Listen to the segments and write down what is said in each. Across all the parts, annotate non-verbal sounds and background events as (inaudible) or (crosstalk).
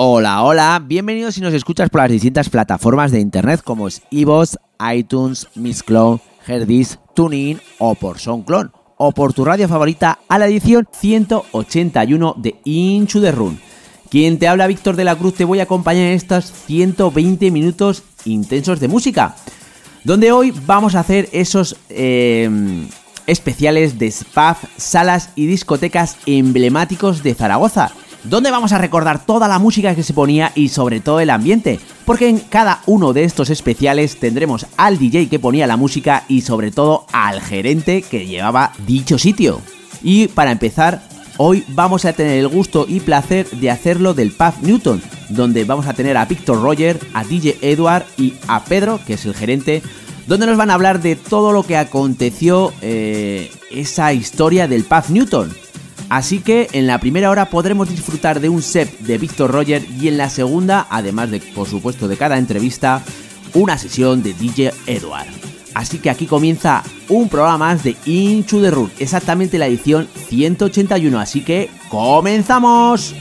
Hola, hola, bienvenidos si nos escuchas por las distintas plataformas de internet como es iTunes, Mixcloud, Herdis, TuneIn o por SoundCloud o por tu radio favorita a la edición 181 de Inchu the Run. Quien te habla Víctor de la Cruz te voy a acompañar en estos 120 minutos intensos de música, donde hoy vamos a hacer esos eh, especiales de spas, salas y discotecas emblemáticos de Zaragoza donde vamos a recordar toda la música que se ponía y sobre todo el ambiente, porque en cada uno de estos especiales tendremos al DJ que ponía la música y sobre todo al gerente que llevaba dicho sitio. Y para empezar, hoy vamos a tener el gusto y placer de hacerlo del Pub Newton, donde vamos a tener a Victor Roger, a DJ Edward y a Pedro, que es el gerente, donde nos van a hablar de todo lo que aconteció eh, esa historia del Pub Newton Así que en la primera hora podremos disfrutar de un set de Victor Roger y en la segunda, además de por supuesto de cada entrevista, una sesión de DJ Edward. Así que aquí comienza un programa más de Into the Room, exactamente la edición 181, así que comenzamos.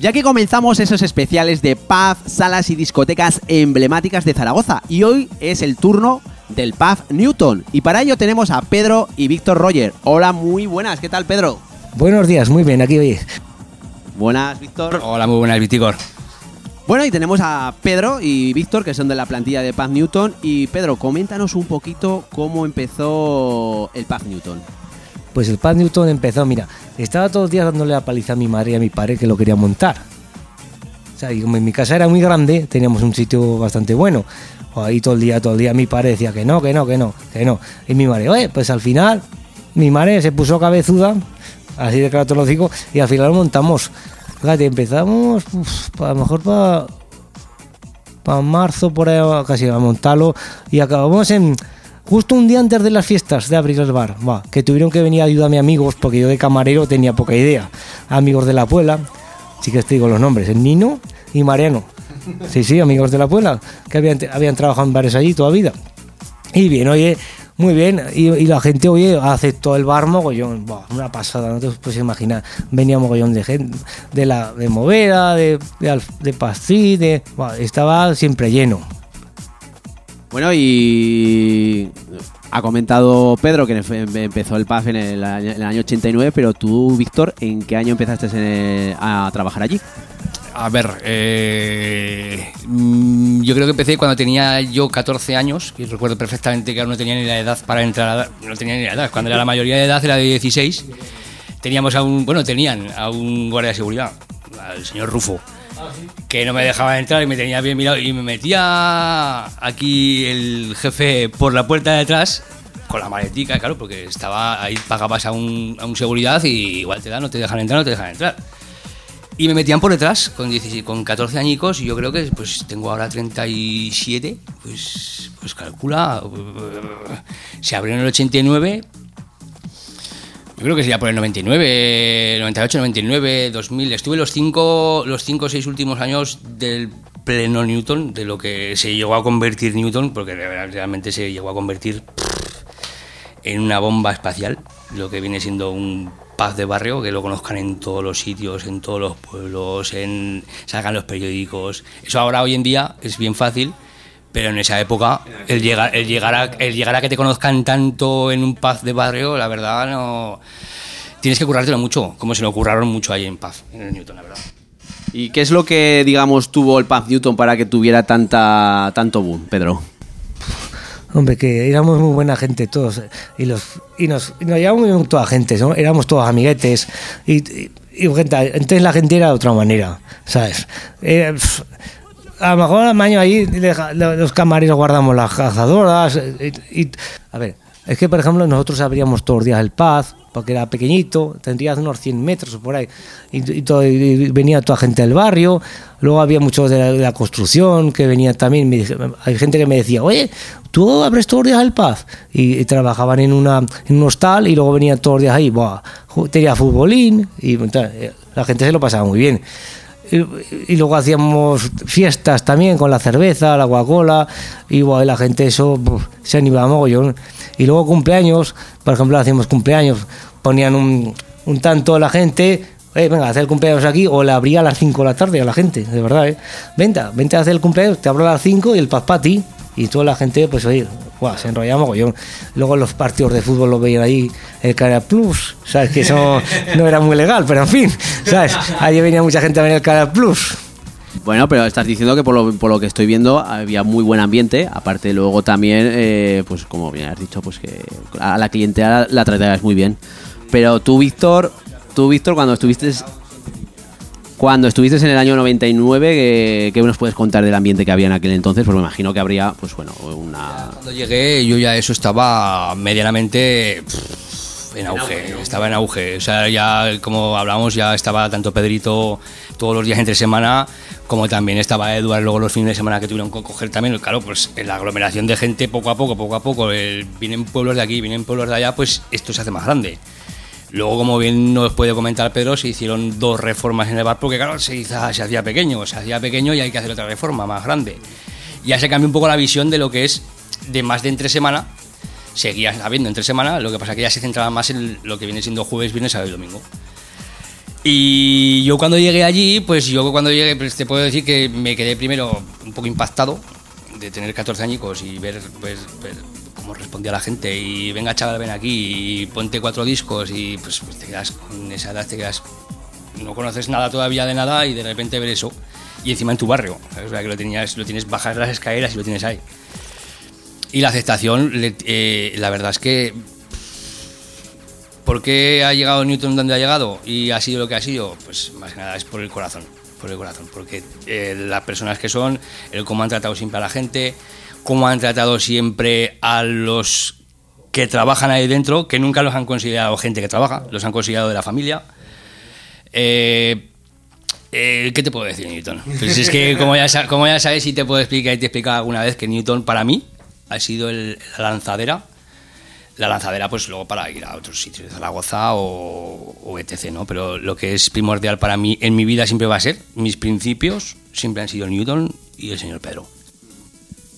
Ya que comenzamos esos especiales de pub, salas y discotecas emblemáticas de Zaragoza y hoy es el turno del pub Newton y para ello tenemos a Pedro y Víctor Roger. Hola, muy buenas, ¿qué tal Pedro? Buenos días, muy bien, aquí hoy. Buenas, Víctor. Hola, muy buenas, Vitigor. Bueno, y tenemos a Pedro y Víctor, que son de la plantilla de Paz Newton. Y Pedro, coméntanos un poquito cómo empezó el Paz Newton. Pues el Paz Newton empezó, mira, estaba todos los días dándole la paliza a mi madre y a mi padre que lo quería montar. O sea, y como en mi casa era muy grande, teníamos un sitio bastante bueno. Ahí todo el día, todo el día mi padre decía que no, que no, que no, que no. Y mi madre, oye, pues al final mi madre se puso cabezuda, así de claro lo digo, y al final lo montamos. Fíjate, empezamos a lo mejor para para marzo por ahí casi a montarlo y acabamos en justo un día antes de las fiestas de abrir el bar, que tuvieron que venir a ayudar a mis amigos porque yo de camarero tenía poca idea. Amigos de la Puebla, sí que te digo los nombres, el Nino y Mariano. Sí, sí, amigos de la Puebla, que habían, trabajado en bares allí toda vida. Y bien, oye, muy bien, y, la gente, oye, aceptó el bar mogollón, una pasada, no te puedes imaginar. Venía mogollón de gente, de la de Movera, de, de, de Pastí, de, estaba siempre lleno. Bueno, y ha comentado Pedro que empe- empezó el PAF en el año, en el año 89, pero tú, Víctor, ¿en qué año empezaste a trabajar allí? A ver, eh, mm, yo creo que empecé cuando tenía yo 14 años, y recuerdo perfectamente que aún no tenía ni la edad para entrar, a- no tenía ni la edad, cuando era la mayoría de edad era de 16, teníamos a un, bueno, tenían a un guardia de seguridad, al señor Rufo, que no me dejaba entrar y me tenía bien mirado y me metía aquí el jefe por la puerta de atrás con la maletica, claro, porque estaba ahí pagabas a un, a un seguridad y igual te da, no te dejan entrar, no te dejan entrar. Y me metían por detrás con, 16 con 14 añicos y yo creo que pues tengo ahora 37, pues, pues calcula, se abrió en el 89, yo creo que sería por el 99, 98, 99, 2000, estuve los 5 los cinco o 6 últimos años del pleno Newton, de lo que se llegó a convertir Newton, porque realmente se llegó a convertir en una bomba espacial, lo que viene siendo un paz de barrio, que lo conozcan en todos los sitios, en todos los pueblos, en salgan los periódicos. Eso ahora hoy en día es bien fácil, pero en esa época el llegar, el llegar, a, el llegar a que te conozcan tanto en un paz de barrio, la verdad no... Tienes que currártelo mucho, como se lo curraron mucho ahí en Paz, en el Newton, la verdad. ¿Y qué es lo que, digamos, tuvo el Paz Newton para que tuviera tanta, tanto boom, Pedro? Hombre, que éramos muy buena gente todos. eh, Y, los, y, nos, y nos bien con toda gente, ¿no? Éramos todos amiguetes. Y, y- y gente, entonces la gente era de otra manera, ¿sabes? Era, pf, a lo mejor al año ahí los camareros guardamos las cazadoras. Y, y- a ver, es que por ejemplo nosotros abríamos todos los días el Paz, porque era pequeñito, tendría unos 100 metros por ahí. Y, y todo- y venía toda gente del barrio. Luego había muchos de la, de la construcción que venían también. me hay gente que me decía, oye, tú abres todos los días el Paz. Y, y trabajaban en, una, en un hostal y luego venían todos los días ahí. Buah, tenía futbolín y tal, eh, la gente se lo pasaba muy bien. Y, luego hacíamos fiestas también con la cerveza, la Coca-Cola, y bueno, la gente eso se animaba mogollón. Y luego cumpleaños, por ejemplo, hacíamos cumpleaños, ponían un, un tanto la gente, eh, venga, hacer el cumpleaños aquí, o le abría a las 5 de la tarde a la gente, de verdad, ¿eh? Vente, vente a hacer el cumpleaños, te abro a las 5 y el paz para ti. Y toda la gente, pues oye, guau, se enrollaba mogollón. Luego los partidos de fútbol los veían ahí, el Canal Plus, ¿sabes? Que eso (laughs) no era muy legal, pero en fin, ¿sabes? Allí venía mucha gente a ver el Canal Plus. Bueno, pero estás diciendo que por lo, por lo que estoy viendo había muy buen ambiente. Aparte, luego también, eh, pues como bien has dicho, pues que a la clientela la tratabas muy bien. Pero tú, Víctor, tú, Víctor, cuando estuviste cuando estuviste en el año 99, ¿qué, qué nos puedes contar del ambiente que había en aquel entonces? Pues me imagino que habría, pues bueno, una... Cuando llegué yo ya eso estaba medianamente pff, en auge, estaba en auge. O sea, ya como hablamos, ya estaba tanto Pedrito todos los días entre semana, como también estaba Eduardo luego los fines de semana que tuvieron que coger también. Claro, pues en la aglomeración de gente poco a poco, poco a poco, el- vienen pueblos de aquí, vienen pueblos de allá, pues esto se hace más grande. Luego, como bien nos puede comentar Pedro, se hicieron dos reformas en el bar porque, claro, se, se hacía pequeño, se hacía pequeño y hay que hacer otra reforma más grande. Ya se cambió un poco la visión de lo que es de más de entre semana. Seguía habiendo entre semana, lo que pasa que ya se centraba más en lo que viene siendo jueves, viernes, sábado y domingo. Y yo cuando llegué allí, pues yo cuando llegué, pues te puedo decir que me quedé primero un poco impactado de tener 14 añicos y ver cómo respondía la gente y venga chaval, ven aquí y ponte cuatro discos y pues, pues te quedas con esa edad, te quedas, no conoces nada todavía de nada y de repente ver eso y encima en tu barrio, o sea que lo, tenías, lo tienes bajas las escaleras y lo tienes ahí. Y la aceptación, eh, la verdad es que ¿Por qué ha llegado Newton donde ha llegado y ha sido lo que ha sido? Pues más que nada es por el corazón, por el corazón, porque eh, las personas que son, el cómo han tratado siempre a la gente, cómo han tratado siempre a los que trabajan ahí dentro, que nunca los han considerado gente que trabaja, los han considerado de la familia. Eh, eh, ¿Qué te puedo decir, Newton? Pues es que, como ya, como ya sabes, y te puedo explicar y te he explicado alguna vez que Newton, para mí, ha sido el- la lanzadera la lanzadera pues luego para ir a otros sitios Zaragoza o, o etc no pero lo que es primordial para mí en mi vida siempre va a ser mis principios siempre han sido Newton y el señor Pedro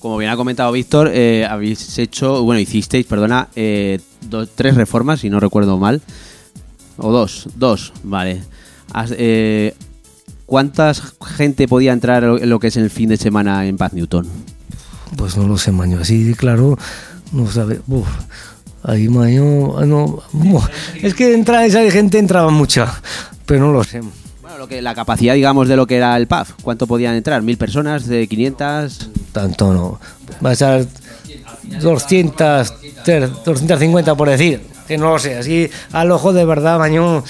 Como bien ha comentado Víctor, eh, habéis hecho, bueno, hicisteis, perdona, eh, tres reformas, si no recuerdo mal. O dos, dos, vale. Has- eh, ¿Cuántas gente podía entrar en lo que es el fin de semana en Paz Newton? Pues no lo sé, maño. Así, claro, no sabe. Uf, ahí, maño. ah, No, es que entra esa gente entraba mucha, pero no lo sé. Bueno, lo que, la capacidad, digamos, de lo que era el PAF. ¿Cuánto podían entrar? ¿Mil personas? ¿De 500? Tanto no. Va a ser 200, ter- 250 por decir. Que no lo sé, así al ojo de verdad, maño.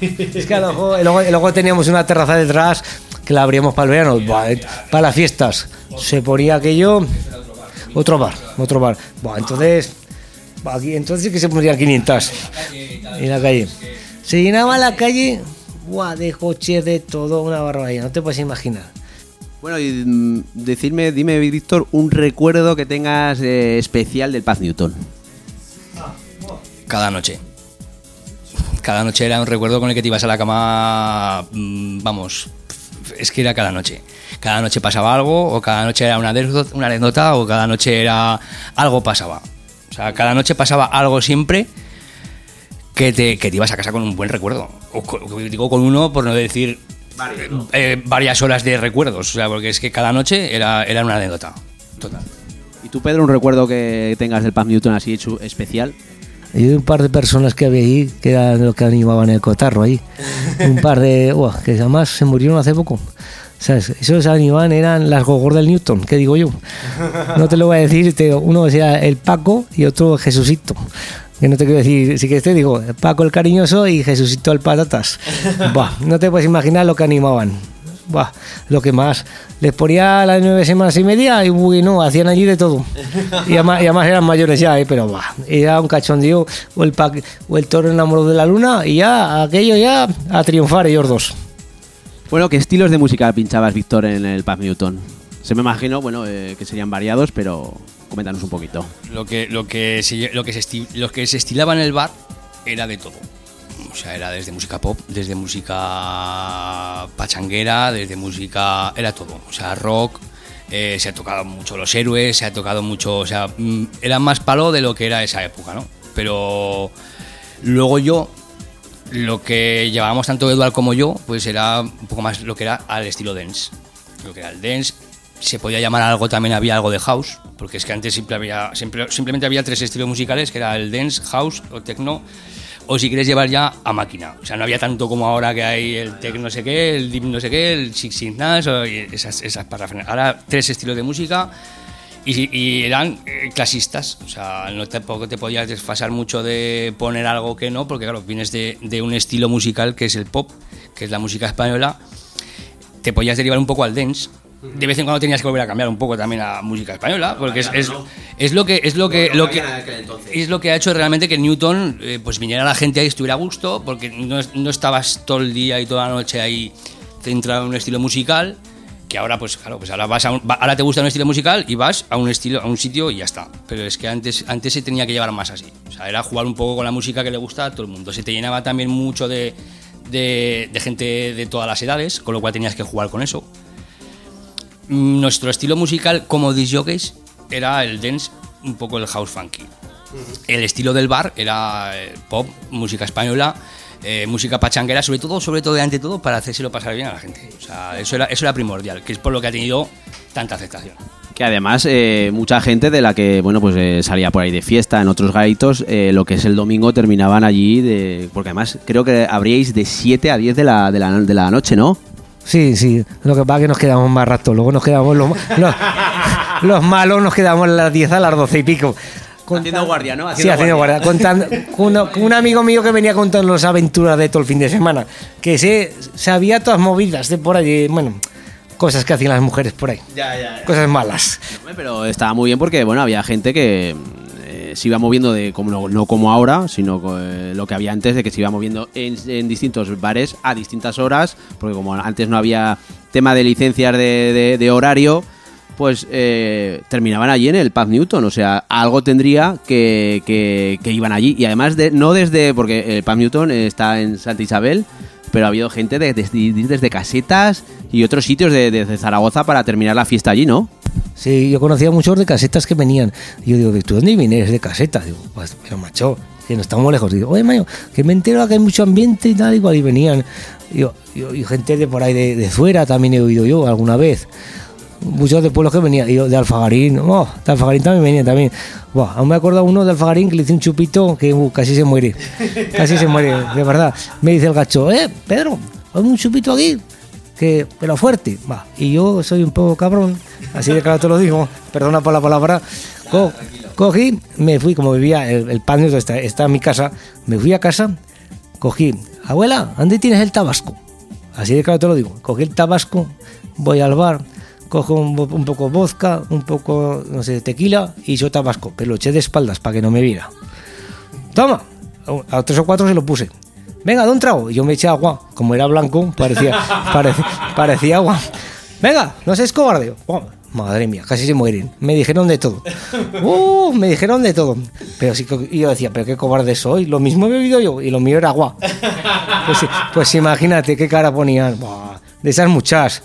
Es que al ojo, y luego, luego teníamos una terraza detrás que la abríamos para el verano, eh, para las fiestas. Se ponía aquello, otro bar, otro bar. Buah, entonces, aquí, entonces que se ponían 500 en la calle. Se llenaba la calle buah, de coches, de todo, una barbaridad, no te puedes imaginar. Bueno, y mm, decirme, dime, Víctor, un recuerdo que tengas eh, especial del Paz Newton. cada noche cada noche era un recuerdo con el que te ibas a la cama mm, vamos es que era cada noche cada noche pasaba algo o cada noche era una anécdota, una anécdota o cada noche era algo pasaba o sea cada noche pasaba algo siempre que te, que te ibas a casa con un buen recuerdo. O co- digo con uno, por no decir eh, varias horas de recuerdos. O sea, porque es que cada noche era, era una anécdota. Total. ¿Y tú, Pedro, un recuerdo que tengas del Paz Newton así hecho especial? Y un par de personas que había ahí, que eran los que animaban el cotarro ahí. (laughs) Un par de. Uah, que además se murieron hace poco. ¿Sabes? Esos animaban eran las gogor del Newton, ¿qué digo yo? No te lo voy a decir, te- uno era el Paco y otro Jesucito. Que no te quiero decir, si que te digo, Paco el cariñoso y Jesucito el patatas. (laughs) Buah, no te puedes imaginar lo que animaban. Buah, lo que más. Les ponía las nueve semanas y media y bueno, hacían allí de todo. (laughs) Y además, y además eran mayores ya, ¿eh? pero buah, era un cachondeo. O el, pa- o el toro enamorado de la luna y ya, aquello ya, a triunfar ellos dos. Bueno, ¿qué estilos de música pinchabas, Víctor, en el Paz Newton? Se me imagino, bueno, eh, que serían variados, pero coméntanos un poquito. Lo que, lo, que se, lo, que se que se estilaba en el bar era de todo. O sea, era desde música pop, desde música pachanguera, desde música. Era todo. O sea, rock. eh, se ha tocado mucho los héroes, se ha tocado mucho. O sea, mm, era más palo de lo que era esa época, ¿no? Pero luego yo, lo que llevábamos tanto Eduard como yo, pues era un poco más lo que era al estilo dance. Lo que era el dance, se podía llamar algo, también había algo de house, porque es que antes simplemente había tres estilos musicales, que era el dance, house o techno, o si quieres llevar ya a máquina. O sea, no había tanto como ahora que hay el tech no sé qué, el deep no sé qué, el six o esas, esas parrafernales. Ahora tres estilos de música y, y eran eh, clasistas, o sea, no tampoco te podías desfasar mucho de poner algo que no, porque claro, vienes de, de un estilo musical que es el pop, que es la música española, te podías derivar un poco al dance. De vez en cuando tenías que volver a cambiar un poco también a música española, porque es, es, es lo que es lo que lo que es lo que ha hecho realmente que Newton eh, pues viniera la gente ahí estuviera a gusto, porque no, no estabas todo el día y toda la noche ahí centrado en un estilo musical, que ahora pues claro, pues ahora vas a un- ahora te gusta un estilo musical y vas a un estilo a un sitio y ya está. Pero es que antes antes se tenía que llevar más así. O sea, era jugar un poco con la música que le gusta a todo el mundo. Se te llenaba también mucho de de, de gente de todas las edades, con lo cual tenías que jugar con eso. Nuestro estilo musical como disc jockeys era el dance, un poco el house funky. El estilo del bar era eh, pop, música española, eh, música pachanguera, sobre todo, sobre todo, y ante todo, para hacérselo pasar bien a la gente. O sea, eso era, eso era primordial, que es por lo que ha tenido tanta aceptación. Que además, eh, mucha gente de la que, bueno, pues eh, salía por ahí de fiesta en otros gaitos, eh, lo que es el domingo terminaban allí, de, porque además creo que habríais de 7 a 10 de la, de la, de la noche, ¿no? Sí, sí. Lo que pasa es que nos quedamos más rato. Luego nos quedamos los, los, (laughs) los malos, nos quedamos a las 10 a las 12 y pico. Haciendo guardia, ¿no? sí, haciendo guardia. Contando, uno- un amigo mío que venía contando las aventuras de todo el fin de semana. Que se sabía todas movidas de por allí. Bueno, cosas que hacían las mujeres por ahí. Ya, ya, Cosas malas. Hombre, Pero estaba muy bien porque, bueno, había gente que se iba moviendo de como no, como ahora, sino eh, lo que había antes de que se iba moviendo en, distintos bares a distintas horas, porque como antes no había tema de licencias de, de- de horario, pues eh, terminaban allí en el Pub Newton, o sea, algo tendría que, iban allí. Y además, de, no desde, porque el Pub Newton está en Santa Isabel, pero ha habido gente de- desde, casetas y otros sitios de, Zaragoza para terminar la fiesta allí, ¿no? Sí, yo conocía muchos de casetas que venían. Yo digo, ¿de tú dónde vienes? De caseta. Digo, pues, pero macho, que no estamos lejos. Digo, oye, mayo, que me entero que hay mucho ambiente y tal, igual. Y venían. Yo- yo- y gente de por ahí de, de fuera también he oído yo alguna vez. Muchos de pueblos que venían, yo de Alfagarín, oh, de Alfagarín también venían también. Buah, aún me acuerdo uno de Alfagarín que le hice un chupito que uh, casi se muere. Casi se muere, de verdad. Me dice el gacho, eh, Pedro, hazme un chupito aquí, que, pero fuerte. Va. Y yo soy un poco cabrón, así de claro te lo digo, (laughs) perdona por la palabra. Co- cogí, me fui, como vivía, el, el pan está, está en mi casa, me fui a casa, cogí, abuela, ¿dónde tienes el tabasco? Así de claro te lo digo. Cogí el tabasco, voy al bar, cojo un, un poco vodka, un poco, no sé, tequila y yo tabasco, pero lo eché de espaldas para que no me viera. Toma, a tres o cuatro se lo puse. Venga, de un trago. Y yo me eché agua, como era blanco, parecía, (laughs) parecía, parecía agua. Venga, no seas cobarde. Oh, madre mía, casi se mueren. Me dijeron de todo. (laughs) Uh, me dijeron de todo. Pero sí que yo decía, pero qué cobarde soy. Lo mismo he bebido yo y lo mío era agua. Pues, pues imagínate qué cara ponían. Buah, de esas muchas.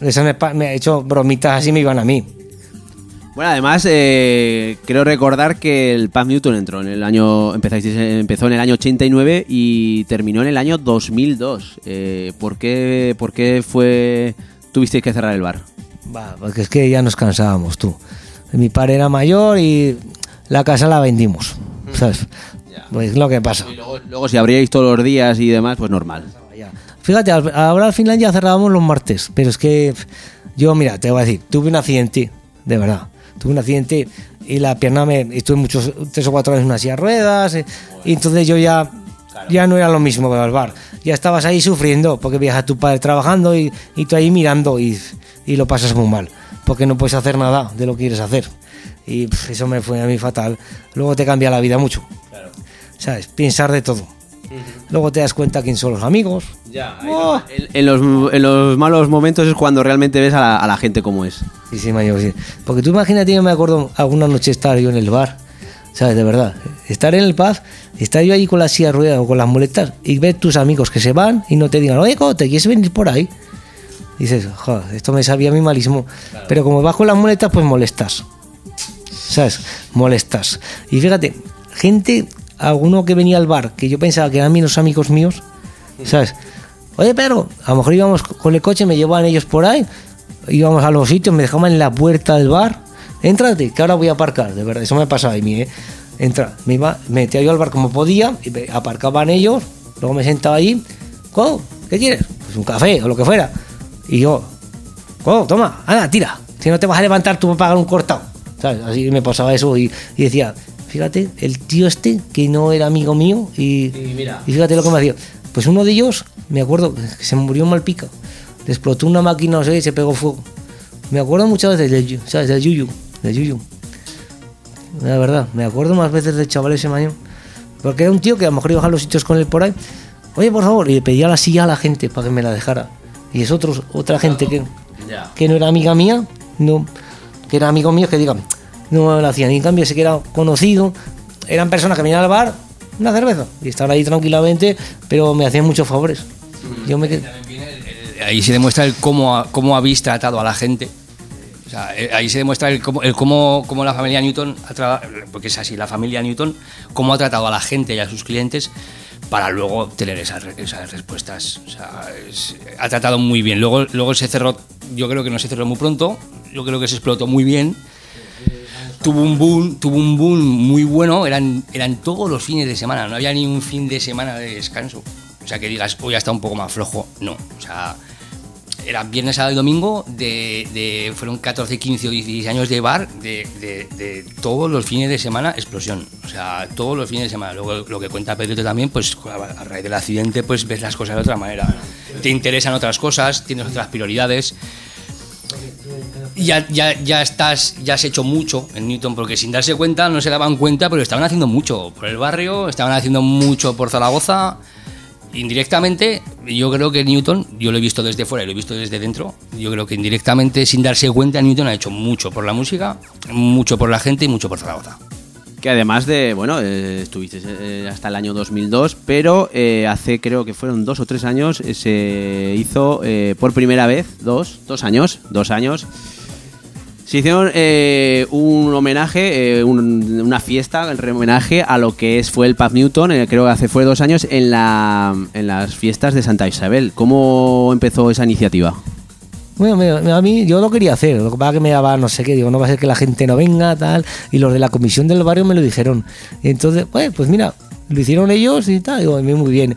De esas me, me ha hecho bromitas así me iban a mí. Bueno, además, eh, creo recordar que el Pub Newton entró en el año, empezáis- empezó en el año 89 y terminó en el año 2002. Eh, ¿por, qué, ¿Por qué fue tuvisteis que cerrar el bar? Va, porque es que ya nos cansábamos, tú. Mi padre era mayor y la casa la vendimos, ¿sabes? Pues es lo que pasa. Y luego, luego si abríais todos los días y demás, pues normal. Fíjate, ahora al final ya cerrábamos los martes, pero es que yo, mira, te voy a decir, tuve un accidente, de verdad, tuve un accidente y la pierna me, estuve muchos, tres o cuatro años en una silla de ruedas, eh, y entonces yo ya, ya no era lo mismo que al bar, ya estabas ahí sufriendo, porque veías a tu padre trabajando y, y tú ahí mirando y, y lo pasas muy mal, porque no puedes hacer nada de lo que quieres hacer. Y eso me fue a mí fatal. Luego te cambia la vida mucho. ¿Sabes? Pensar de todo. Luego te das cuenta quién son los amigos. Oh. En, en los, en los malos momentos es cuando realmente ves a la, a la gente como es. Sí, sí, mayor, sí. Porque tú imagínate, yo me acuerdo alguna noche estar yo en el bar, ¿sabes? De verdad. Estar en el pub, estar yo ahí con la silla de ruedas o con las muletas y ver tus amigos que se van y no te digan, oye, ¿cómo te quieres venir por ahí? Y dices, joder, esto me sabía a mí malísimo. Pero como vas con las muletas, pues molestas. ¿Sabes? Molestas. Y fíjate, gente, alguno que venía al bar, que yo pensaba que eran mis amigos míos, ¿sabes? Oye, pero a lo mejor íbamos con el coche, me llevaban ellos por ahí, íbamos a los sitios, me dejaban en la puerta del bar. Entrate, que ahora voy a aparcar, de verdad, eso me pasaba a mí, ¿eh? Entra, me iba, me metía yo al bar como podía, y me aparcaban ellos, luego me sentaba allí, ¿cómo? ¿Qué quieres? Pues un café o lo que fuera. Y yo, ¿cómo? Toma, anda, tira. Si no te vas a levantar, tú vas a pagar un cortado. ¿Sabes? Así me pasaba eso y decía, fíjate, el tío este que no era amigo mío y, y fíjate lo que me hacía. Pues uno de ellos, me acuerdo, que se murió en Malpica. Le explotó una máquina, no sé, y se pegó fuego. Me acuerdo muchas veces del, ¿sabes? del Yuyu, del Yuyu. La verdad, me acuerdo más veces del chaval ese mañana. Porque era un tío que a lo mejor iba a los sitios con él por ahí. Oye, por favor, y le pedía la silla a la gente para que me la dejara. Y es otros, otra gente que, que no era amiga mía, no, que era amigo mío, que digan, no me la hacían. Y en cambio, ese que era conocido, eran personas que venían al bar, una cerveza, y estaban ahí tranquilamente, pero me hacían muchos favores. Yo me. Ahí se demuestra el cómo, cómo habéis tratado a la gente. O sea, eh, ahí se demuestra el cómo, el cómo, cómo la familia Newton, ha tra- porque es así, la familia Newton, cómo ha tratado a la gente y a sus clientes, para luego tener esas, esas respuestas. O sea, es- ha tratado muy bien. Luego, luego se cerró, yo creo que no se cerró muy pronto, yo creo que se explotó muy bien. Tuvo un boom, tuvo un boom muy bueno, eran, eran todos los fines de semana, no había ni un fin de semana de descanso. O sea, que digas, hoy está un poco más flojo, no. O sea, era viernes, sábado y domingo, de, de- fueron 14, 15 o 16 años de bar, de, de- de todos los fines de semana, explosión. O sea, todos los fines de semana. Luego, lo que cuenta Pedrito también, pues a raíz del accidente, pues ves las cosas de otra manera. Te interesan otras cosas, tienes otras prioridades. Ya, ya, ya estás, ya has hecho mucho en Newton, porque sin darse cuenta, no se daban cuenta, pero estaban haciendo mucho por el barrio, estaban haciendo mucho por Zaragoza. Indirectamente, yo creo que Newton, yo lo he visto desde fuera y lo he visto desde dentro, yo creo que indirectamente, sin darse cuenta, Newton ha hecho mucho por la música, mucho por la gente y mucho por Zaragoza. Que además de, bueno, eh, estuviste eh, hasta el año 2002, pero eh, hace creo que fueron dos o tres años eh, se hizo eh, por primera vez, dos, dos años, dos años, se hicieron eh, un homenaje, eh, un- una fiesta, el homenaje a lo que es fue el Pub Newton, eh, creo que hace fue dos años en, la, en las fiestas de Santa Isabel. ¿Cómo empezó esa iniciativa? Bueno, a mí yo lo quería hacer, lo que pasa que me daba no sé qué, digo, no va a ser que la gente no venga, tal, y los de la comisión del barrio me lo dijeron. Entonces, pues, pues mira, lo hicieron ellos y tal, digo, a mí muy bien.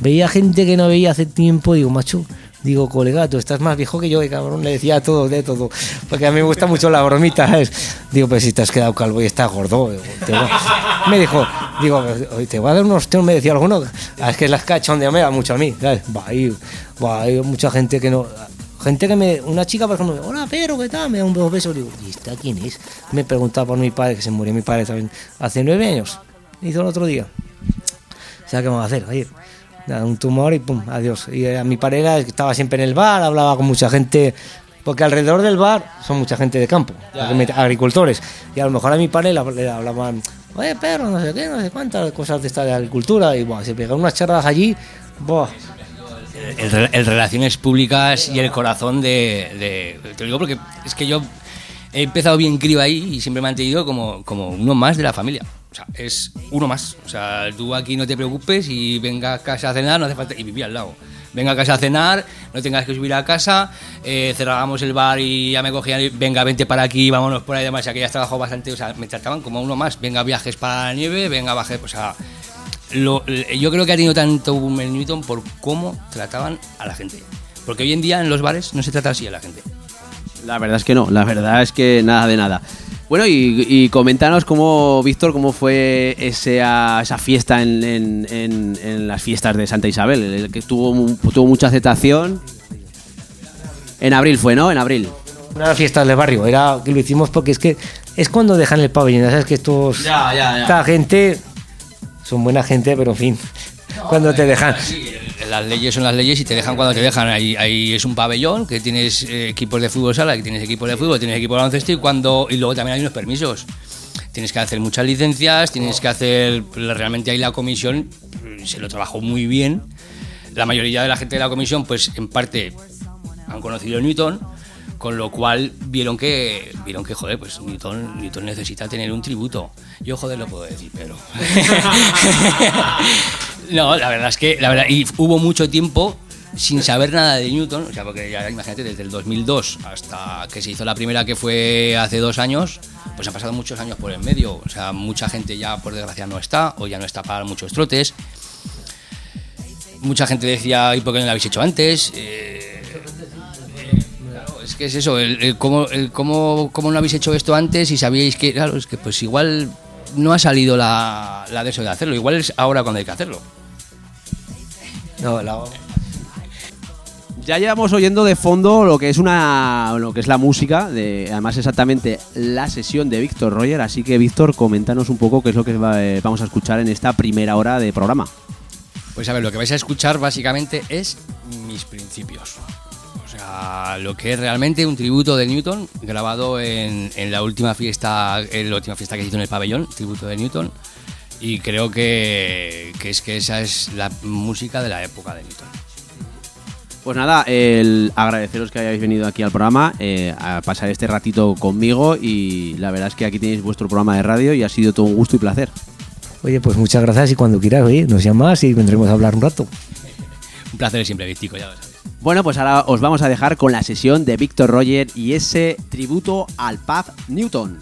Veía gente que no veía hace tiempo, digo, macho, digo, colega, tú estás más viejo que yo, y cabrón, le decía todo, de todo, porque a mí me gusta mucho la bromita, ¿sabes? Digo, pues si te has quedado calvo y estás gordo, digo, voy- me dijo, digo, "Oye, te voy a dar unos me decía alguno, "Ah, es que las cachondeas me da mucho a mí, ¿sabes? Va, y- hay mucha gente que no... Gente que me. Una chica, por ejemplo, hola Pedro, ¿qué tal? Me da un dos besos. Digo, ¿y esta quién es? Me preguntaba por mi padre, que se murió mi padre también hace nueve años. Hizo el otro día. O sea, ¿qué vamos a hacer? Nada, un tumor y pum, adiós. Y a mi pareja estaba siempre en el bar, hablaba con mucha gente. Porque alrededor del bar son mucha gente de campo, agricultores. Y a lo mejor a mi padre le, hablaban, oye Pedro, no sé qué, no sé cuántas cosas de esta de agricultura. Y buah, se pegaron unas charlas allí. Buah, el, el relaciones públicas y el corazón de, de- Te lo digo porque es que yo he empezado bien crío ahí y siempre me han tenido como, como uno más de la familia. O sea, es uno más. O sea, tú aquí no te preocupes y venga a casa a cenar, no hace falta. Y vivía al lado. Venga a casa a cenar, no tengas que subir a casa, eh, cerrábamos el bar y ya me cogían, y, venga, vente para aquí, vámonos por ahí, además, ya que ya has trabajado bastante, o sea, me trataban como uno más, venga, viajes para la nieve, venga, baje, o sea, lo- yo creo que ha tenido tanto boom el Newton por cómo trataban a la gente. Porque hoy en día en los bares no se trata así a la gente. La verdad es que no, la verdad es que nada de nada. Bueno, y, y coméntanos cómo, Víctor, cómo fue esa, esa fiesta en, en- en- en las fiestas de Santa Isabel, el que tuvo, tuvo mucha aceptación. En abril fue, ¿no? En abril. Una de las fiestas del barrio, era que lo hicimos porque es que es cuando dejan el pabellón, ya sabes que estos Ya, ya, ya. esta gente son buena gente, pero en fin, cuando te dejan. Sí, las leyes son las leyes y te dejan cuando te dejan. Ahí, ahí es un pabellón que tienes eh, equipos de fútbol sala, que tienes equipos de fútbol, tienes equipos de baloncesto y cuando y luego también hay unos permisos. Tienes que hacer muchas licencias, tienes que hacer realmente ahí la comisión mm, se lo trabajó muy bien. La mayoría de la gente de la comisión, pues en parte han conocido Newton, con lo cual vieron que vieron que joder, pues Newton, Newton necesita tener un tributo. Yo joder lo puedo decir, pero (laughs) no, la verdad es que la verdad y hubo mucho tiempo sin saber nada de Newton, o sea, porque ya imagínate desde el 2002 hasta que se hizo la primera que fue hace dos años, pues han pasado muchos años por el medio, o sea, mucha gente ya por desgracia no está o ya no está para muchos trotes. Mucha gente decía, ¿y por qué no lo habéis hecho antes? Eh, es que es eso, el, el cómo, el cómo, cómo no habéis hecho esto antes y sabíais que, claro, es que pues igual no ha salido la, la de eso de hacerlo, igual es ahora cuando hay que hacerlo. No, la- Ya llevamos oyendo de fondo lo que es una lo que es la música, de, además exactamente la sesión de Víctor Roger, así que Víctor, coméntanos un poco qué es lo que va- eh, vamos a escuchar en esta primera hora de programa. Pues a ver, lo que vais a escuchar básicamente es mis principios. Lo que es realmente un tributo de Newton grabado en, en la última fiesta, en la última fiesta que se hizo en el pabellón, tributo de Newton. Y creo que, que es que esa es la música de la época de Newton. Pues nada, el agradeceros que hayáis venido aquí al programa, eh, a pasar este ratito conmigo y la verdad es que aquí tenéis vuestro programa de radio y ha sido todo un gusto y placer. Oye, pues muchas gracias y cuando quieras, oye, nos llamas y vendremos a hablar un rato. (laughs) Un placer siempre, Víctico, ya lo sabes. Bueno, pues ahora os vamos a dejar con la sesión de Víctor Roger y ese tributo al Pub Newton.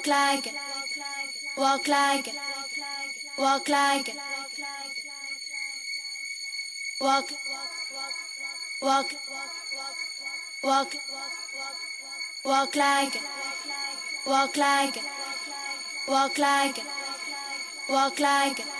Walk like. Walk like. Walk like walk, Walk. Walk. Walk. Walk like. Walk like. Walk like. Walk like.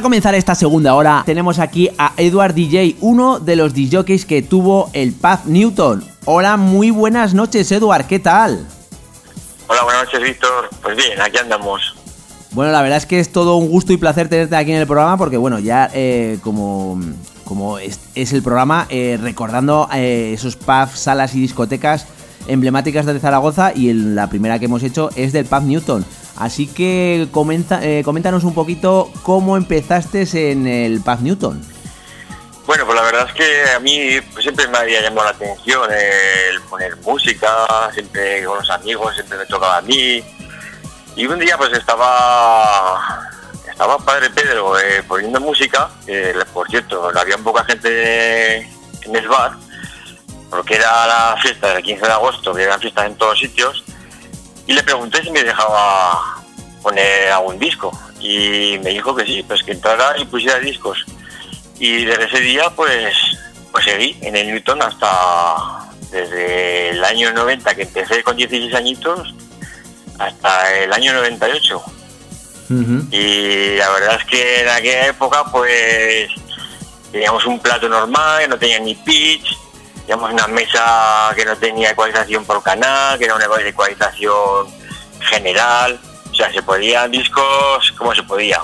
Para comenzar esta segunda hora, tenemos aquí a Edward DJ, uno de los DJs que tuvo el Paz Newton. Hola, muy buenas noches, Edward, ¿qué tal? Hola, buenas noches, Víctor. Pues bien, aquí andamos. Bueno, la verdad es que es todo un gusto y placer tenerte aquí en el programa porque, bueno, ya eh, como, como es, es el programa, eh, recordando eh, esos pubs, salas y discotecas emblemáticas de Zaragoza y el- la primera que hemos hecho es del Pub Newton. Así que comenta, eh, coméntanos un poquito cómo empezaste en el Pub Newton. Bueno, pues la verdad es que a mí siempre me había llamado la atención el poner música, siempre con los amigos, siempre me tocaba a mí. Y un día pues estaba estaba Padre Pedro eh, poniendo música, que por cierto, había poca gente en el bar, porque era la fiesta del 15 de agosto, que eran fiestas en todos sitios, y le pregunté si me dejaba poner algún disco. Y me dijo que sí, pues que entrara y pusiera discos. Y desde ese día, pues, pues seguí en el Newton hasta desde el año 90, que empecé con 16 añitos, hasta el año 98. Y la verdad es que en aquella época, pues, teníamos un plato normal, no tenía ni pitch, teníamos una mesa que no tenía ecualización por canal, que era una ecualización general, o sea, se podían discos como se podía.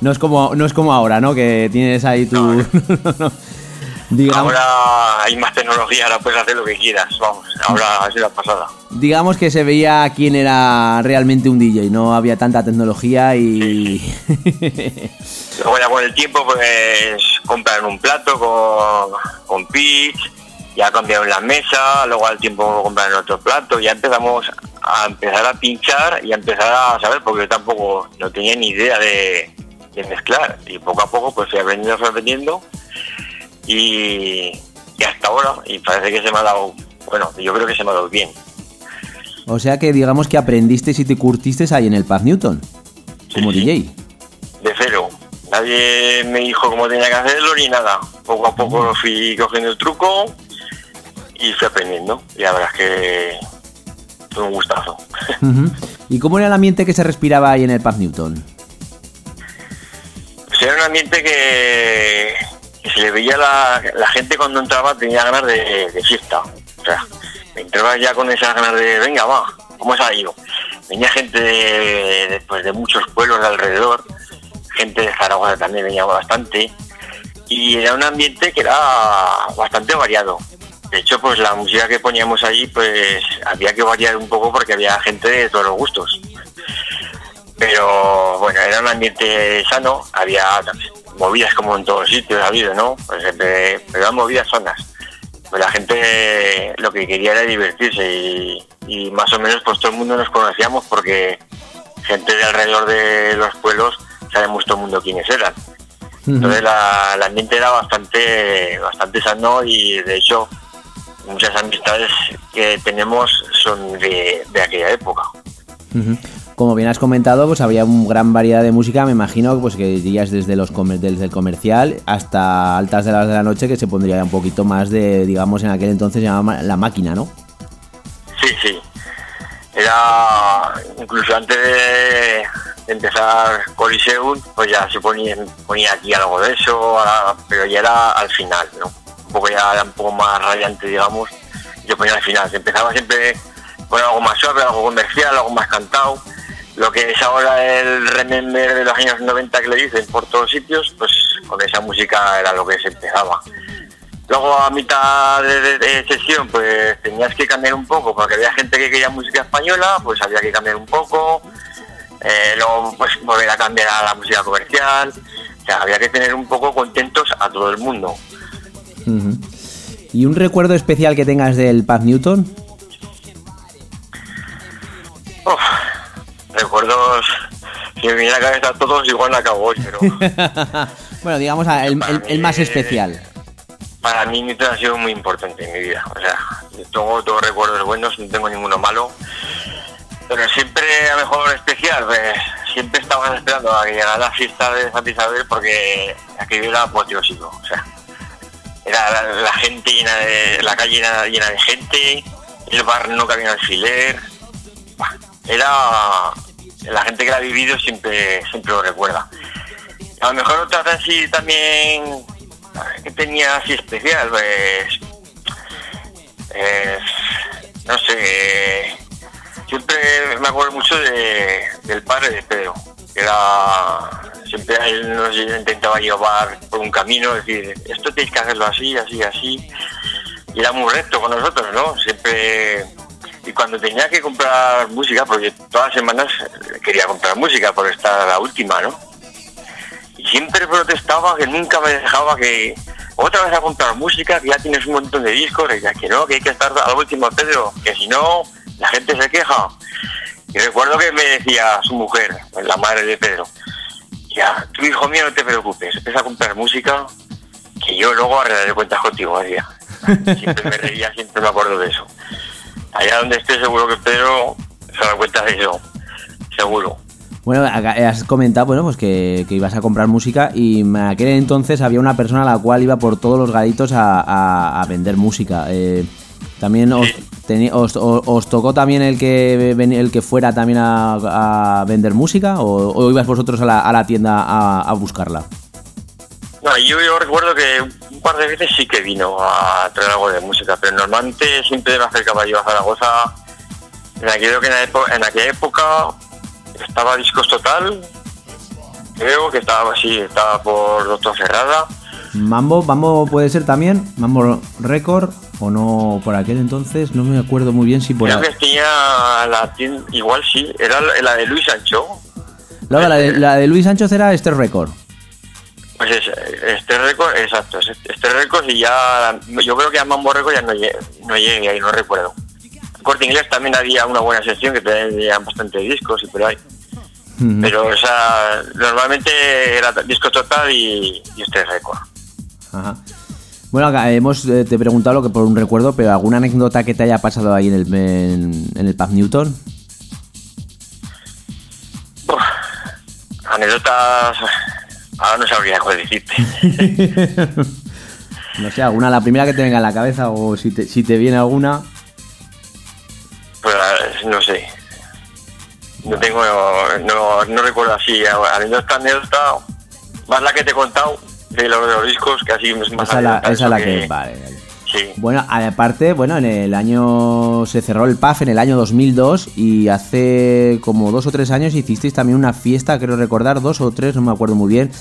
No es como, no es como ahora, ¿no? Que tienes ahí tu... (laughs) digamos, Ahora hay más tecnología, ahora puedes hacer lo que quieras, vamos, ahora ha sido la pasada. digamos que se veía quién era realmente un DJ, no había tanta tecnología y... (laughs) Luego ya con el tiempo pues compraron un plato con, con pitch, ya cambiaron la mesa, luego al tiempo compraron otro plato, ya empezamos a empezar a pinchar y a empezar a saber, porque yo tampoco no tenía ni idea de, de mezclar y poco a poco pues fui aprendiendo, fui aprendiendo y, y hasta ahora, y parece que se me ha dado, bueno, yo creo que se me ha dado bien. o sea que digamos que aprendiste y te curtiste ahí en el Paz Newton, como sí. DJ. de cero. Nadie me dijo cómo tenía que hacerlo ni nada. Poco a poco fui cogiendo el truco y fui aprendiendo. Y la verdad es que fue un gustazo. (laughs) ¿Y cómo era el ambiente que se respiraba ahí en el Paz Newton? Pues era un ambiente que, que se le veía la, la gente cuando entraba tenía ganas de, de fiesta. O sea, entraba ya con esas ganas de, venga, va, ¿cómo se ha ido? Venía gente de, de, pues, de muchos pueblos de alrededor, gente de Zaragoza también venía bastante, y era un ambiente que era bastante variado. De hecho, pues la música que poníamos allí, pues había que variar un poco porque había gente de todos los gustos pero bueno, era un ambiente sano, había movidas como en todos sitios ha habido, ¿no? Pues pero eran movidas sanas. Pues la gente lo que quería era divertirse y, y más o menos pues todo el mundo nos conocíamos porque gente de alrededor de los pueblos sabemos todo el mundo quiénes eran. Entonces la, el ambiente era bastante, bastante sano y de hecho muchas amistades que tenemos son de, de aquella época. Como bien has comentado, pues había una gran variedad de música, me imagino pues que dirías desde los comer- desde el comercial hasta altas de las de la noche que se pondría un poquito más de, digamos, en aquel entonces llamaba la máquina, ¿no? Sí, sí. Era incluso antes de, empezar Coliseum, pues ya se ponía, ponía aquí algo de eso, pero ya era al final, ¿no? Un poco ya era un poco más radiante, digamos, yo ponía al final. Se empezaba siempre con algo más suave, algo comercial, algo más cantado. Lo que es ahora el Remember de los años 90 que le dicen por todos sitios, pues con esa música era lo que se empezaba. Luego a mitad de, de- de sesión pues tenías que cambiar un poco porque había gente que quería música española, pues había que cambiar un poco. Eh, luego pues volver a cambiar a la música comercial. O sea, había que tener un poco contentos a todo el mundo. ¿Y un recuerdo especial que tengas del Paz Newton? Recuerdos, si me viene a la cabeza todos, igual la acabo hoy, pero (laughs) bueno, digamos el, el- el más especial. Para mí Newton ha sido muy importante en mi vida. O sea, tengo todos recuerdos buenos, no tengo ninguno malo. Pero siempre, a lo mejor especial, pues siempre estabas esperando a que llegara la fiesta de Santa Isabel porque aquello era apoteósico. O sea, era la, la gente llena de, la calle llena, de gente, el bar no cabía alfiler. Era la gente que la ha vivido siempre, siempre lo recuerda. A lo mejor otra vez sí también que tenía así especial, pues eh, no sé, siempre me acuerdo mucho de, del padre de Pedro, que era siempre él nos intentaba llevar por un camino, decir, esto tenéis que hacerlo así, así, así, y era muy recto con nosotros, ¿no? Siempre y cuando tenía que comprar música, porque todas las semanas quería comprar música por estar la última, ¿no? Siempre protestaba que nunca me dejaba que otra vez a comprar música, que ya tienes un montón de discos, y que no, que hay que estar a la última, Pedro, que si no, la gente se queja. Y recuerdo que me decía su mujer, la madre de Pedro, ya, tu hijo mío, no te preocupes, empieza a comprar música, que yo luego arreglaré cuentas contigo, decía. Siempre me reía, siempre me acuerdo de eso. Allá donde esté, seguro que Pedro se da cuenta de eso, seguro. Bueno, has comentado bueno, pues que, que ibas a comprar música y en aquel entonces había una persona a la cual iba por todos los gaditos a, a- a vender música. Eh, también os, teni- os, os- os tocó también el que el que fuera también a, a vender música o, o ibas vosotros a la, a la tienda a, buscarla. No, yo, yo recuerdo que un par de veces sí que vino a traer algo de música, pero normalmente siempre me acercaba yo a Zaragoza. En aquello que en, la epo- en aquella época estaba Discos Total, creo que estaba así, estaba por Doctor Cerrada. Mambo, Mambo puede ser también, Mambo Record o no por aquel entonces, no me acuerdo muy bien si por Creo ahí. que tenía la tienda, igual sí, era la de Luis Sancho. Luego, la, de, la de Luis Sánchez era este Record. Pues es, este récord, exacto, es este récord y ya, yo creo que a Mambo Record ya no llegué, no llegué ahí, no recuerdo. Corte Inglés también había una buena sección que tenían bastante discos y ahí. Ujú. Pero o sea, normalmente era disco total y, y este récord. Ajá. Bueno, hemos eh, te he preguntado lo que por un recuerdo, pero alguna anécdota que te haya pasado ahí en el en, en el Pub Newton. Uf, anécdotas, ahora no sabría cuál decirte. (laughs) No sé, alguna, la primera que te venga a la cabeza o si te, si te viene alguna. No sé. No tengo, no, no recuerdo así, anécdota, anécdota, más la que te he contado de los, de los discos, que así es más Esa es la, esa la que. Vale, vale. Sí. Bueno, aparte, bueno, en el año se cerró el PAF en el año 2002 y hace como dos o tres años hicisteis también una fiesta, creo recordar, dos o tres, no me acuerdo muy bien,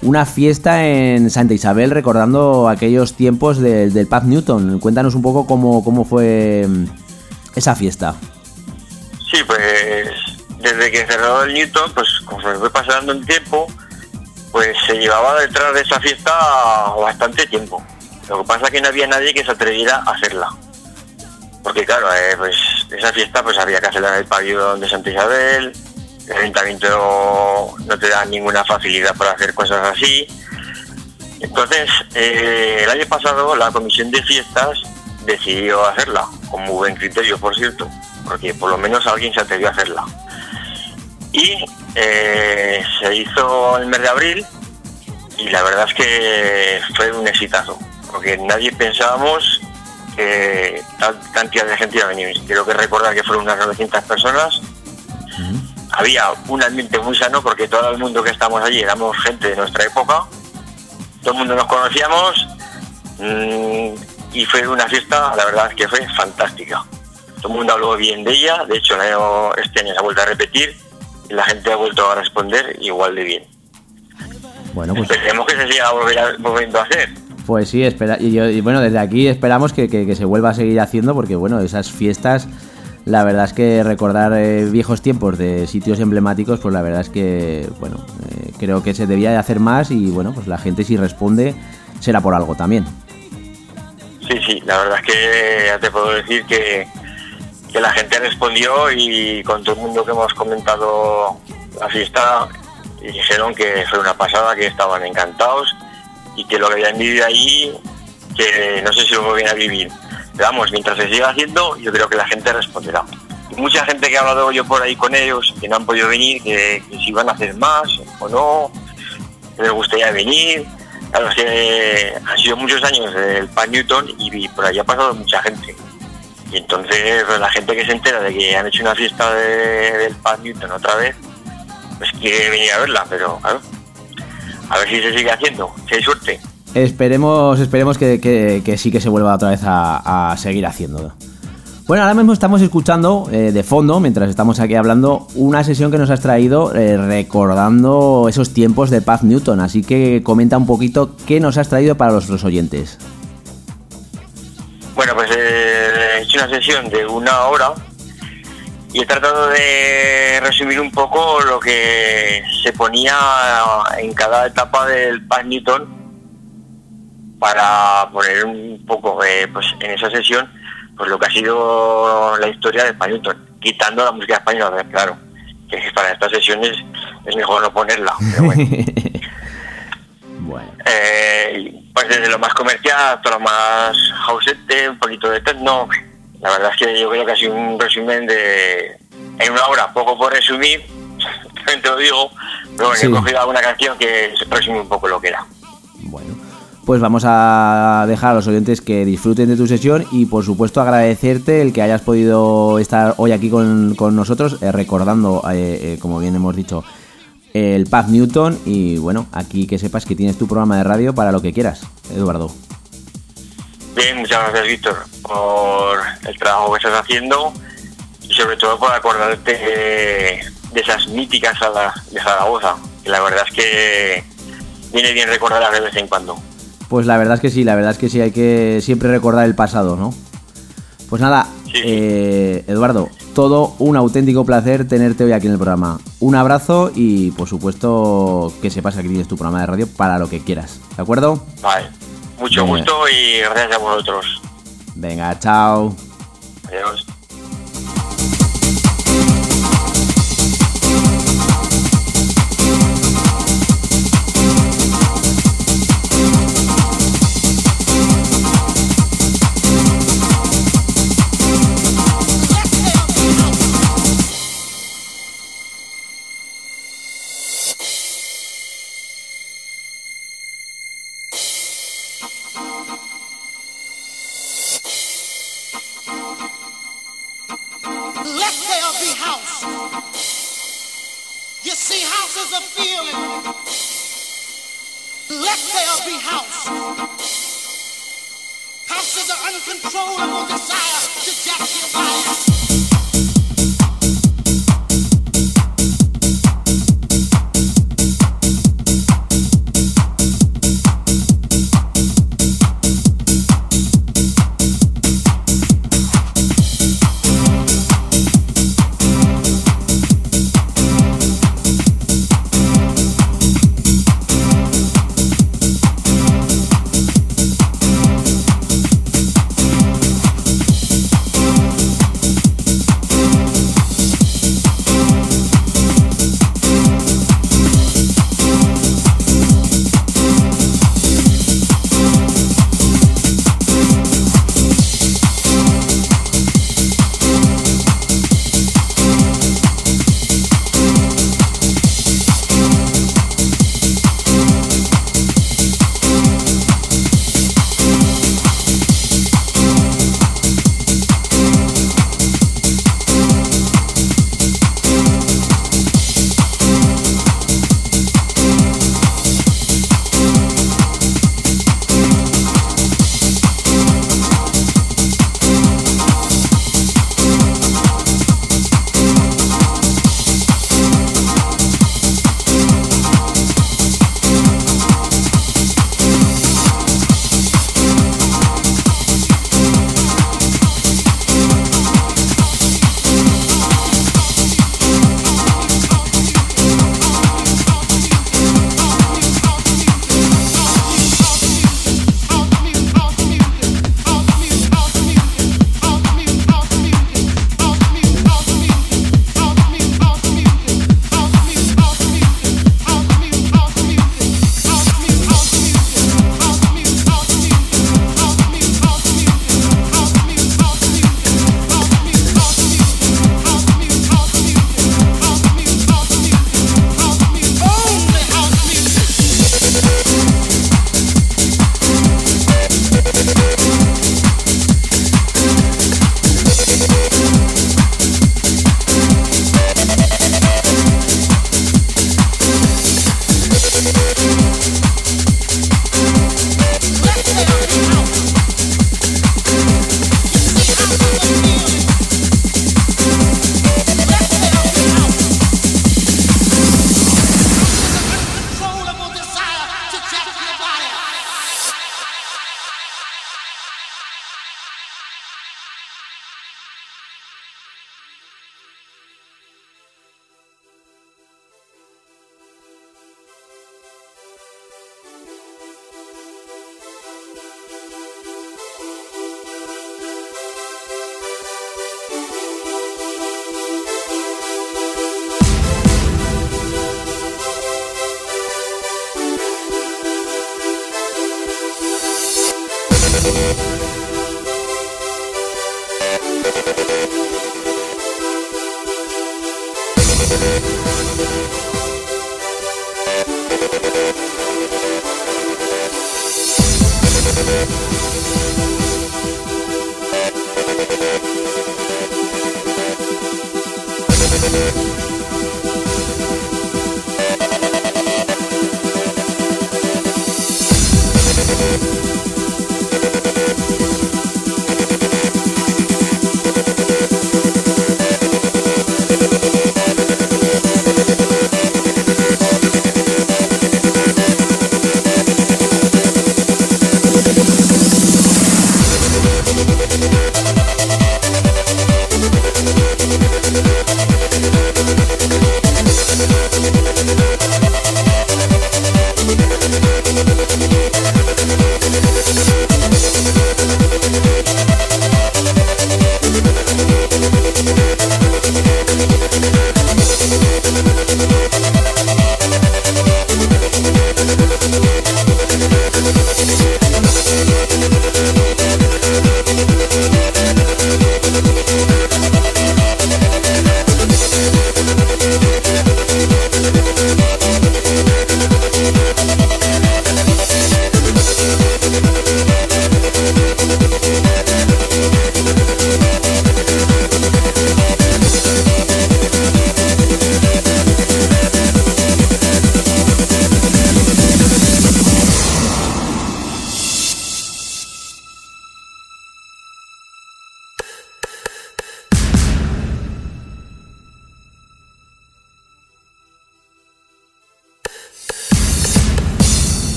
una fiesta en Santa Isabel recordando aquellos tiempos del del PAF Newton. Cuéntanos un poco cómo, cómo fue mm, esa fiesta. Sí, pues desde que cerró el Newton, pues conforme fue pasando el tiempo, pues se llevaba detrás de esa fiesta bastante tiempo. Lo que pasa es que no había nadie que se atreviera a hacerla. Porque claro, eh, pues esa fiesta pues había que hacerla en el pabellón de Santa Isabel, el ayuntamiento no, te da ninguna facilidad para hacer cosas así. Entonces, eh, el año pasado la comisión de fiestas decidió hacerla, con muy buen criterio, por cierto, porque por lo menos alguien se atrevió a hacerla. Y eh, se hizo el mes de abril y la verdad es que fue un exitazo, porque nadie pensábamos que tal cantidad de gente iba a venir. Quiero que recordar que fueron unas 900 personas. había un ambiente muy sano porque todo el mundo que estamos allí éramos gente de nuestra época, todo el mundo nos conocíamos mm, y fue una fiesta, la verdad que fue fantástica. Todo el mundo habló bien de ella, de hecho el año- este año se ha vuelto a repetir y la gente ha vuelto a responder igual de bien. Bueno, pues, Esperemos que se siga volviendo a hacer. pues sí, espera, y, yo- y bueno, desde aquí esperamos que, que- que se vuelva a seguir haciendo porque, bueno, esas fiestas, la verdad es que recordar eh, viejos tiempos de sitios emblemáticos, pues la verdad es que, bueno, eh, creo que se debía de hacer más y, bueno, pues la gente si responde será por algo también. Sí, sí, la verdad es que ya te puedo decir que, que la gente respondió y con todo el mundo que hemos comentado la fiesta dijeron que fue una pasada, que estaban encantados y que lo que habían vivido allí, que no sé si lo volvían a vivir. Pero vamos, mientras se siga haciendo, yo creo que la gente responderá. Mucha gente que he hablado yo por ahí con ellos, que no han podido venir, que, si van a hacer más o no, que les gustaría venir. Claro, que han sido muchos años el Pan Newton y por ahí ha pasado mucha gente. Y entonces pues, la gente que se entera de que han hecho una fiesta de- del Pan Newton otra vez, pues quiere venir a verla, pero claro, a ver si se sigue haciendo, si hay suerte. Esperemos, esperemos que, que- que sí que se vuelva otra vez a, a seguir haciendo. Bueno, ahora mismo estamos escuchando eh, de fondo, mientras estamos aquí hablando, una sesión que nos has traído eh, recordando esos tiempos de Paz Newton. Así que comenta un poquito qué nos has traído para los oyentes. Bueno, pues eh, he hecho una sesión de una hora y he tratado de resumir un poco lo que se ponía en cada etapa del Pan Newton para poner un poco eh, pues en esa sesión pues lo que ha sido la historia del Pan Newton, quitando la música española, claro, que para estas sesiones es mejor no ponerla, pero bueno. (laughs) bueno, Eh, pues desde lo más comercial hasta lo más hausete, un poquito de techno. La verdad es que yo creo que ha sido un resumen de... En una hora, poco por resumir, (laughs) te lo digo, pero bueno, Sí. he cogido alguna canción que resume un poco lo que era. bueno. Pues vamos a dejar a los oyentes que disfruten de tu sesión y por supuesto agradecerte el que hayas podido estar hoy aquí con, con nosotros eh, recordando, eh, eh, como bien hemos dicho, el Paz Newton y bueno, aquí que sepas que tienes tu programa de radio para lo que quieras, Eduardo. Bien, muchas gracias Víctor por el trabajo que estás haciendo y sobre todo por acordarte de, de esas míticas salas de Zaragoza, que la verdad es que viene bien recordarlas de vez en cuando. Pues la verdad es que sí, la verdad es que sí, hay que siempre recordar el pasado, ¿no? Pues nada, Sí, eh, Eduardo, todo un auténtico placer tenerte hoy aquí en el programa. Un abrazo y por supuesto que sepas que aquí tienes tu programa de radio para lo que quieras, ¿de acuerdo? Vale, mucho Venga. gusto y gracias a vosotros. Venga, chao. Adiós.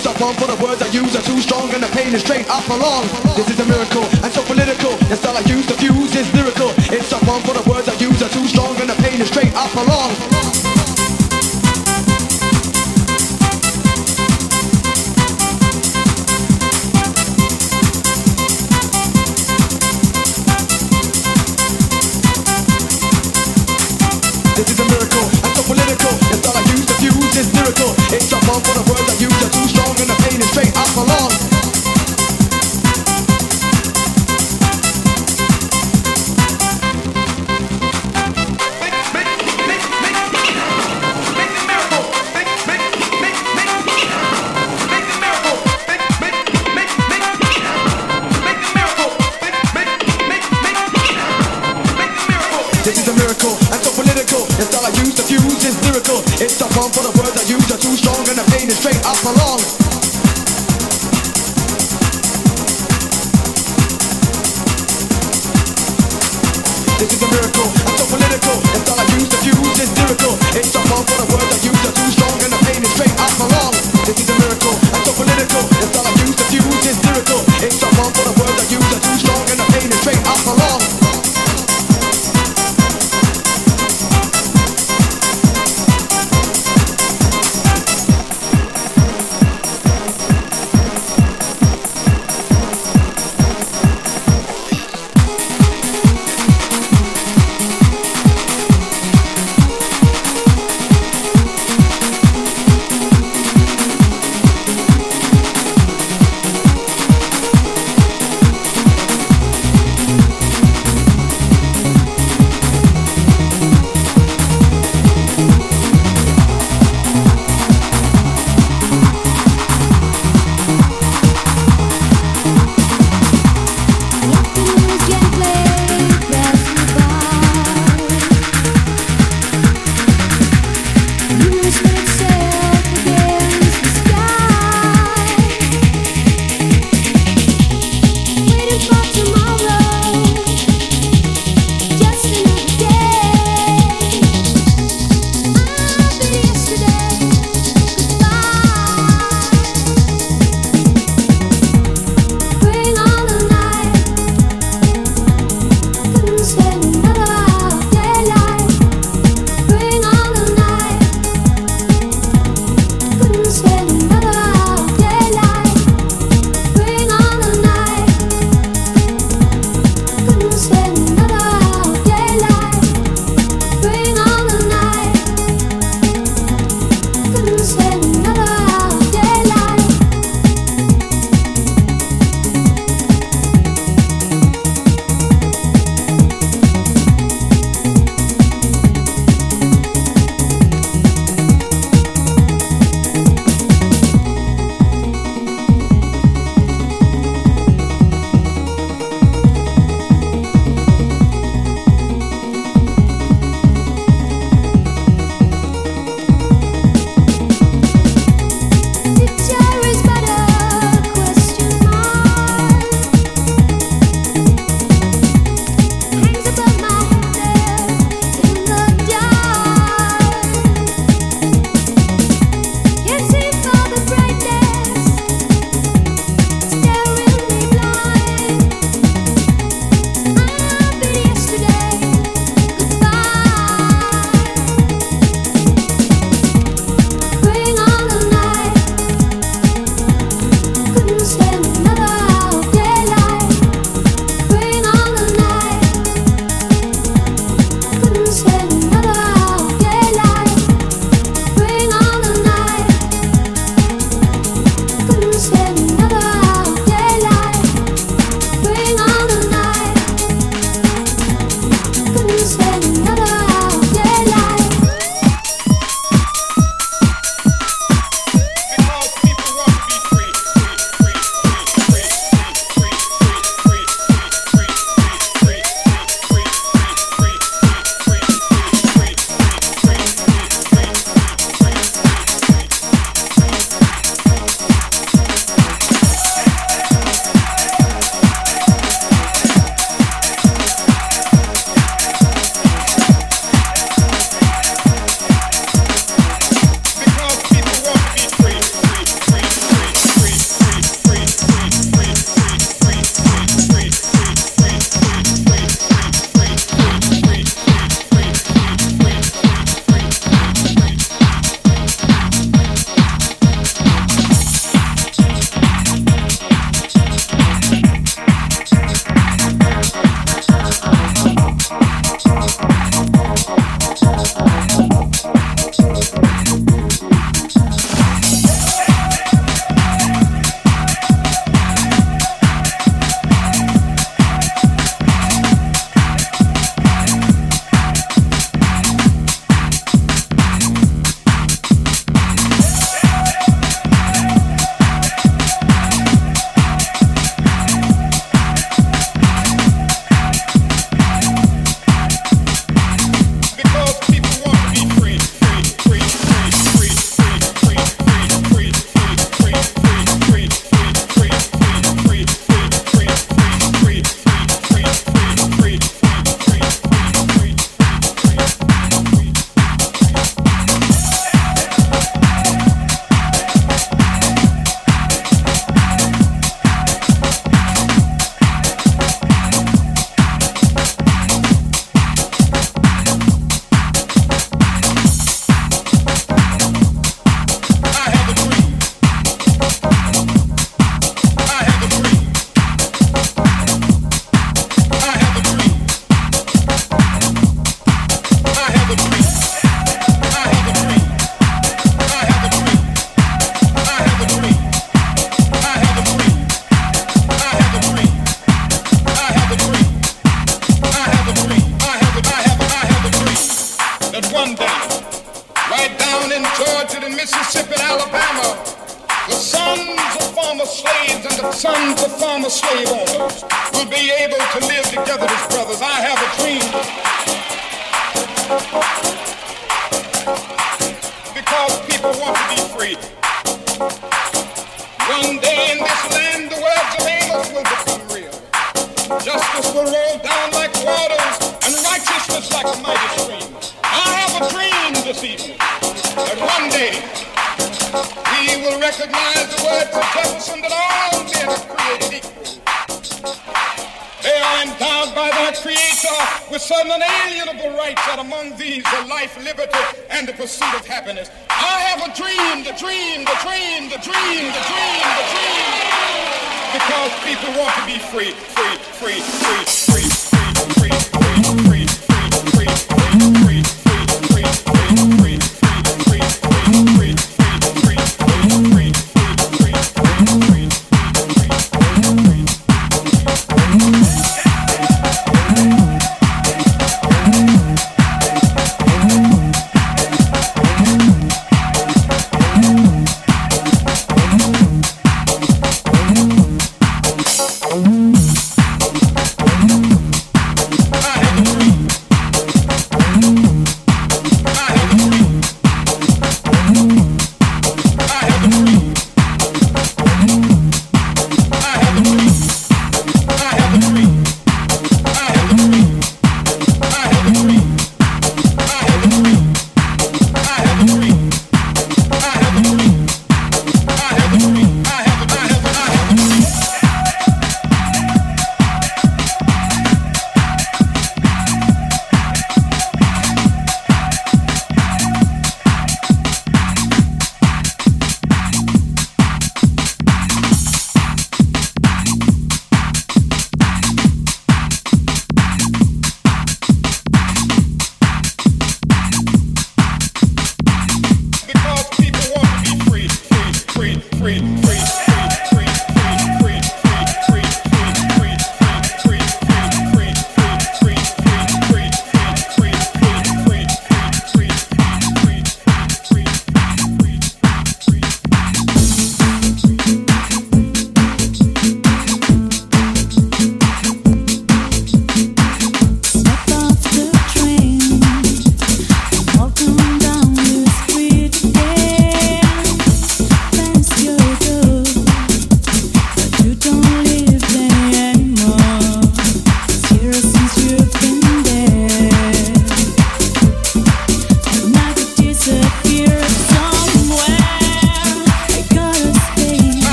someone for the words I use are too strong and the pain is straight up along. This is a miracle and so political. The style I use, the fuse is lyrical. It's a slaves and the sons of former slave owners will be able to live together as brothers. I have a dream. Because people want to be free. One day in this land, the words of Amos will become real. Justice will roll down like waters and righteousness like a mighty stream. I have a dream this evening that one day will recognize the words of Jefferson that all men are created equal. They are endowed by their Creator with certain unalienable rights, and among these are life, liberty, and the pursuit of happiness. I have a dream, the dream, the dream, the dream, the dream, the dream. Because people want to be free, free, free, free, free, free, free, free, free, free, free,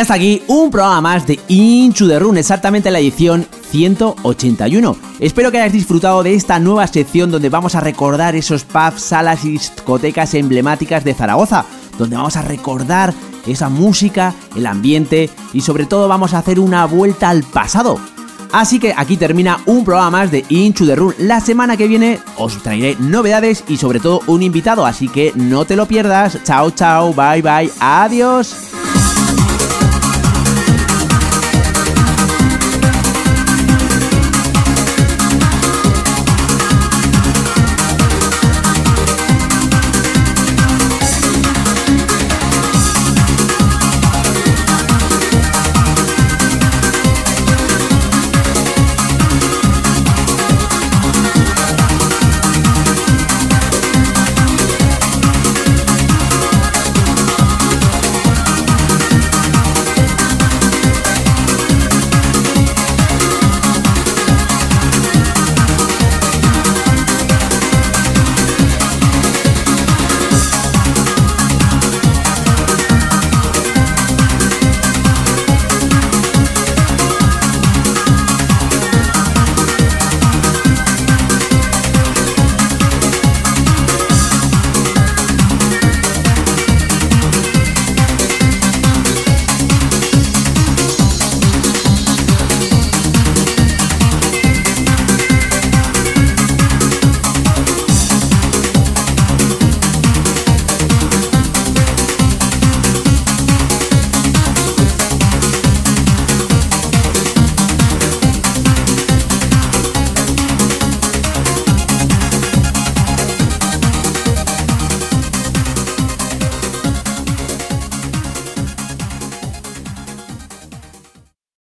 Ya está aquí un programa más de Into the Run, exactamente la edición 181. Espero que hayáis disfrutado de esta nueva sección donde vamos a recordar esos pubs, salas y discotecas emblemáticas de Zaragoza, donde vamos a recordar esa música, el ambiente y sobre todo vamos a hacer una vuelta al pasado. Así que aquí termina un programa más de Into the Run. La semana que viene os traeré novedades y sobre todo un invitado, así que no te lo pierdas. Chao, chao, bye, bye, adiós.